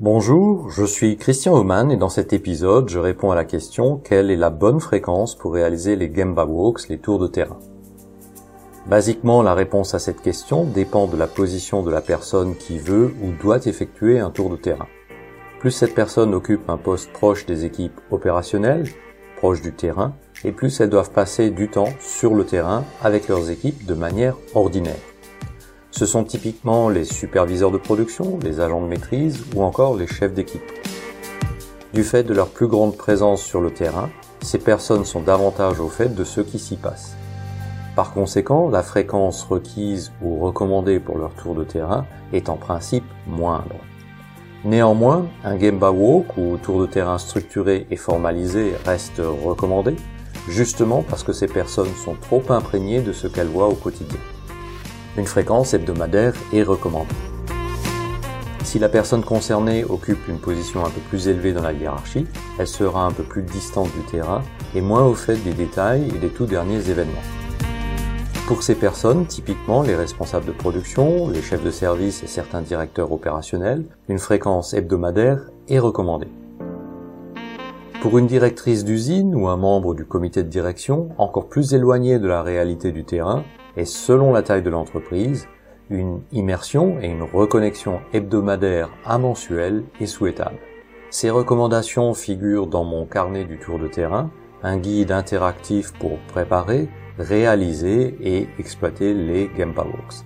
Bonjour, je suis Christian Oman et dans cet épisode, je réponds à la question quelle est la bonne fréquence pour réaliser les Gemba Walks, les tours de terrain? Basiquement, la réponse à cette question dépend de la position de la personne qui veut ou doit effectuer un tour de terrain. Plus cette personne occupe un poste proche des équipes opérationnelles, proche du terrain, et plus elles doivent passer du temps sur le terrain avec leurs équipes de manière ordinaire. Ce sont typiquement les superviseurs de production, les agents de maîtrise ou encore les chefs d'équipe. Du fait de leur plus grande présence sur le terrain, ces personnes sont davantage au fait de ce qui s'y passe. Par conséquent, la fréquence requise ou recommandée pour leur tour de terrain est en principe moindre. Néanmoins, un Gemba Walk ou tour de terrain structuré et formalisé reste recommandé, justement parce que ces personnes sont trop imprégnées de ce qu'elles voient au quotidien. Une fréquence hebdomadaire est recommandée. Si la personne concernée occupe une position un peu plus élevée dans la hiérarchie, elle sera un peu plus distante du terrain et moins au fait des détails et des tout derniers événements. Pour ces personnes, typiquement les responsables de production, les chefs de service et certains directeurs opérationnels, une fréquence hebdomadaire est recommandée. Pour une directrice d'usine ou un membre du comité de direction, encore plus éloigné de la réalité du terrain, et selon la taille de l'entreprise, une immersion et une reconnexion hebdomadaire à mensuelle est souhaitable. Ces recommandations figurent dans mon carnet du tour de terrain, un guide interactif pour préparer, réaliser et exploiter les Gemba Walks.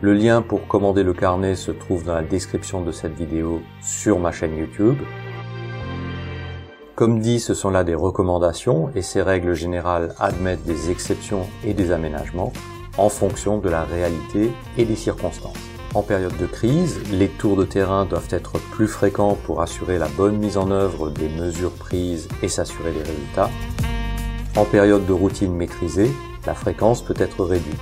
Le lien pour commander le carnet se trouve dans la description de cette vidéo sur ma chaîne YouTube. Comme dit, ce sont là des recommandations et ces règles générales admettent des exceptions et des aménagements en fonction de la réalité et des circonstances. En période de crise, les tours de terrain doivent être plus fréquents pour assurer la bonne mise en œuvre des mesures prises et s'assurer les résultats. En période de routine maîtrisée, la fréquence peut être réduite.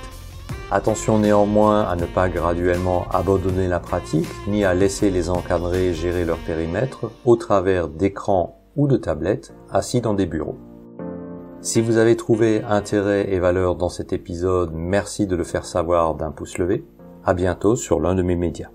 Attention néanmoins à ne pas graduellement abandonner la pratique, ni à laisser les encadrés gérer leur périmètre au travers d'écrans ou de tablettes assis dans des bureaux. Si vous avez trouvé intérêt et valeur dans cet épisode, merci de le faire savoir d'un pouce levé. À bientôt sur l'un de mes médias.